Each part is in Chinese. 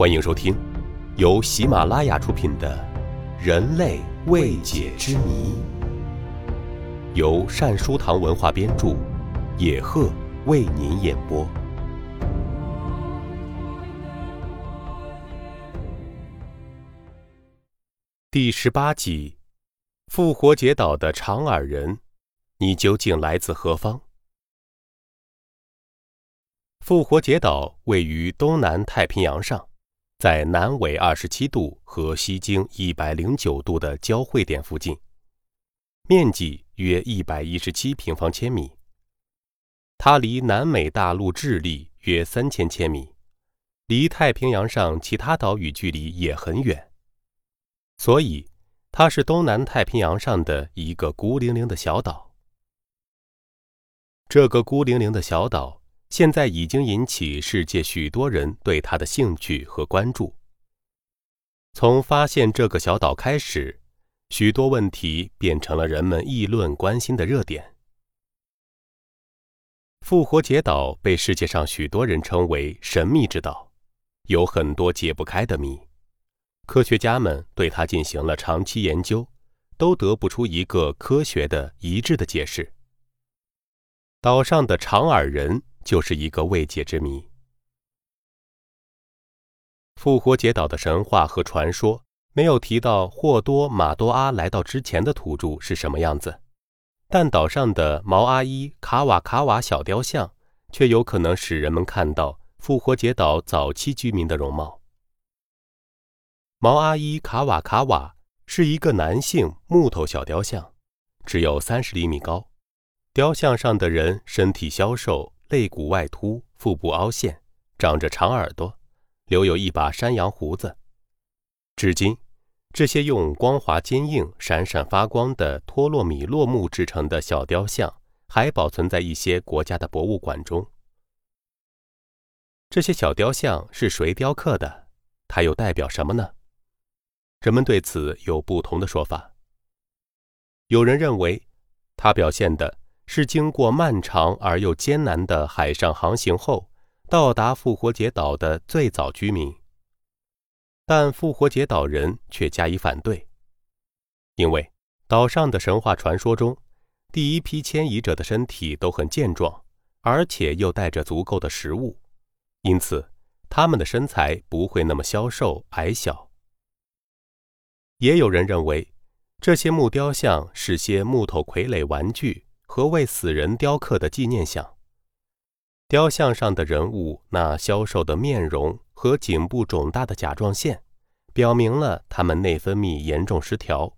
欢迎收听由喜马拉雅出品的《人类未解之谜》，由善书堂文化编著，野鹤为您演播。第十八集：复活节岛的长耳人，你究竟来自何方？复活节岛位于东南太平洋上，在南纬二十七度和西经一百零九度的交汇点附近，面积约一百一十七平方千米。它离南美大陆智利约三千千米，离太平洋上其他岛屿距离也很远。所以，它是东南太平洋上的一个孤零零的小岛。这个孤零零的小岛现在已经引起世界许多人对它的兴趣和关注。从发现这个小岛开始，许多问题变成了人们议论关心的热点。复活节岛被世界上许多人称为神秘之岛，有很多解不开的谜。科学家们对它进行了长期研究，都得不出一个科学的一致的解释。岛上的长耳人就是一个未解之谜。复活节岛的神话和传说没有提到霍多马多阿来到之前的土著是什么样子，但岛上的毛阿伊卡瓦卡瓦小雕像却有可能使人们看到复活节岛早期居民的容貌。毛阿伊卡瓦卡瓦是一个男性木头小雕像，只有三十厘米高。雕像上的人身体消瘦，肋骨外凸，腹部凹陷，长着长耳朵，留有一把山羊胡子。至今，这些用光滑、坚硬、闪闪发光的托洛米洛木制成的小雕像还保存在一些国家的博物馆中。这些小雕像是谁雕刻的？它又代表什么呢？人们对此有不同的说法。有人认为，它表现的是经过漫长而又艰难的海上航行后，到达复活节岛的最早居民。但复活节岛人却加以反对，因为岛上的神话传说中，第一批迁移者的身体都很健壮，而且又带着足够的食物，因此他们的身材不会那么消瘦矮小。也有人认为，这些木雕像是些木头傀儡玩具和为死人雕刻的纪念像。雕像上的人物那消瘦的面容和颈部肿大的甲状腺，表明了他们内分泌严重失调；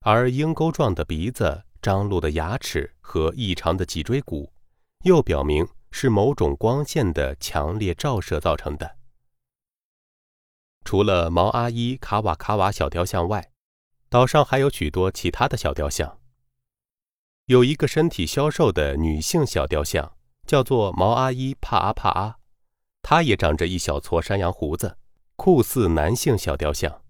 而鹰钩状的鼻子、张露的牙齿和异常的脊椎骨，又表明是某种光线的强烈照射造成的。除了毛阿伊卡瓦卡瓦小雕像外，岛上还有许多其他的小雕像。有一个身体消瘦的女性小雕像，叫做毛阿伊帕阿帕阿，她也长着一小撮山羊胡子，酷似男性小雕像。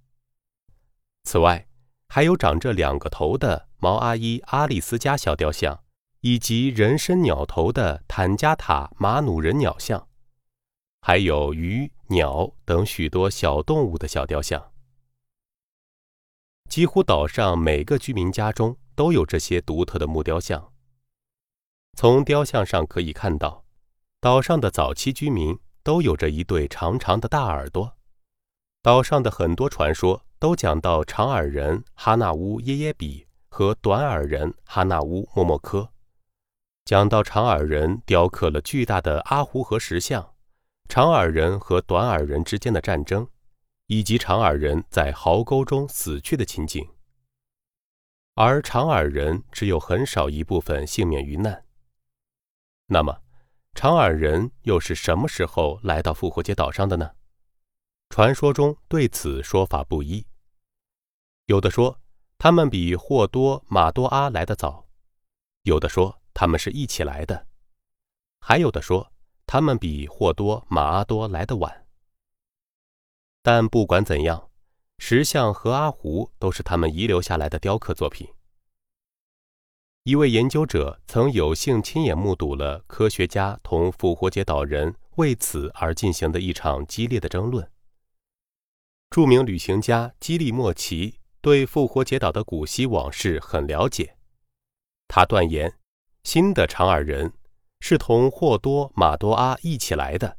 此外，还有长着两个头的毛阿伊阿里斯加小雕像，以及人身鸟头的坦加塔马努人鸟像，还有鱼。鸟等许多小动物的小雕像，几乎岛上每个居民家中都有这些独特的木雕像。从雕像上可以看到，岛上的早期居民都有着一对长长的大耳朵。岛上的很多传说都讲到长耳人哈纳乌耶耶比和短耳人哈纳乌默默科，讲到长耳人雕刻了巨大的阿胡河石像。长耳人和短耳人之间的战争，以及长耳人在壕沟中死去的情景。而长耳人只有很少一部分幸免于难。那么，长耳人又是什么时候来到复活节岛上的呢？传说中对此说法不一。有的说他们比霍多马多阿来的早，有的说他们是一起来的，还有的说。他们比霍多马阿多来得晚，但不管怎样，石像和阿胡都是他们遗留下来的雕刻作品。一位研究者曾有幸亲眼目睹了科学家同复活节岛人为此而进行的一场激烈的争论，著名旅行家基利莫奇对复活节岛的古希往事很了解，他断言，新的长耳人是同霍多马多阿一起来的。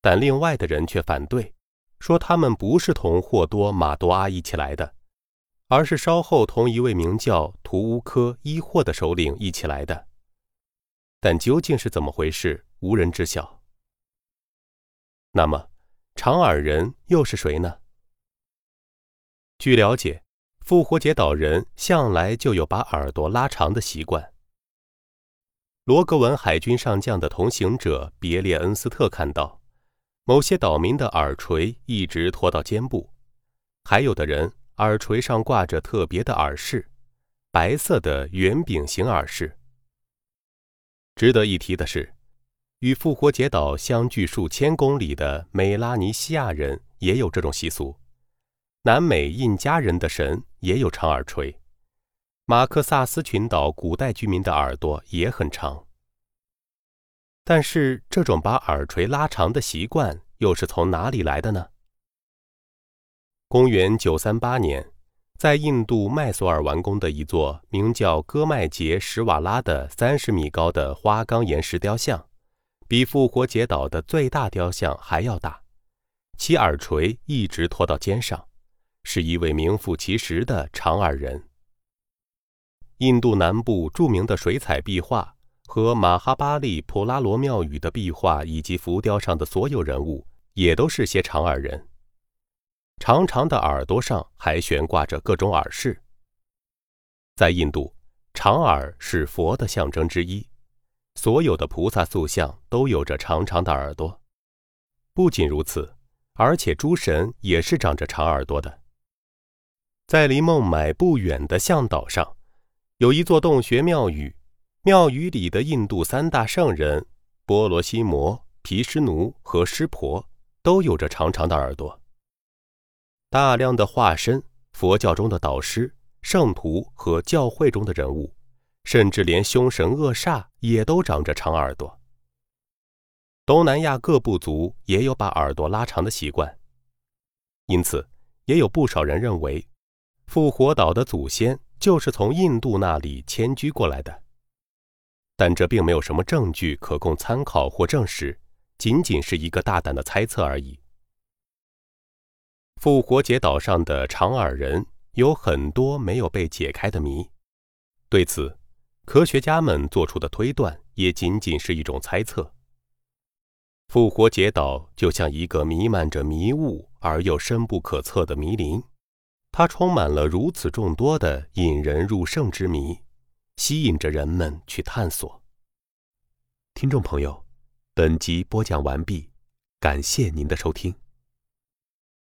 但另外的人却反对，说他们不是同霍多马多阿一起来的，而是稍后同一位名叫图乌科伊霍的首领一起来的。但究竟是怎么回事，无人知晓。那么，长耳人又是谁呢？据了解，复活节岛人向来就有把耳朵拉长的习惯。罗格文海军上将的同行者别列恩斯特看到。某些岛民的耳垂一直拖到肩部，还有的人耳垂上挂着特别的耳饰，白色的圆饼形耳饰。值得一提的是，与复活节岛相距数千公里的美拉尼西亚人也有这种习俗。南美印加人的神也有长耳垂。马克萨斯群岛古代居民的耳朵也很长。但是，这种把耳垂拉长的习惯又是从哪里来的呢？公元九三八年，在印度麦索尔完工的一座名叫戈麦杰什瓦拉的三十米高的花岗岩石雕像，比复活节岛的最大雕像还要大，其耳垂一直拖到肩上，是一位名副其实的长耳人。印度南部著名的水彩壁画。和马哈巴利普拉罗庙宇的壁画以及浮雕上的所有人物，也都是些长耳人。长长的耳朵上还悬挂着各种耳饰。在印度，长耳是佛的象征之一，所有的菩萨塑像都有着长长的耳朵。不仅如此，而且诸神也是长着长耳朵的。在离孟买不远的象岛上，有一座洞穴庙宇。庙宇里的印度三大圣人波罗西摩、毗湿奴和湿婆都有着长长的耳朵。大量的化身、佛教中的导师、圣徒和教会中的人物，甚至连凶神恶煞也都长着长耳朵。东南亚各部族也有把耳朵拉长的习惯，因此也有不少人认为，复活岛的祖先就是从印度那里迁居过来的。但这并没有什么证据可供参考或证实，仅仅是一个大胆的猜测而已。复活节岛上的长耳人有很多没有被解开的谜，对此，科学家们做出的推断也仅仅是一种猜测。复活节岛就像一个弥漫着迷雾而又深不可测的迷林，它充满了如此众多的引人入胜之谜。吸引着人们去探索。听众朋友，本集播讲完毕，感谢您的收听。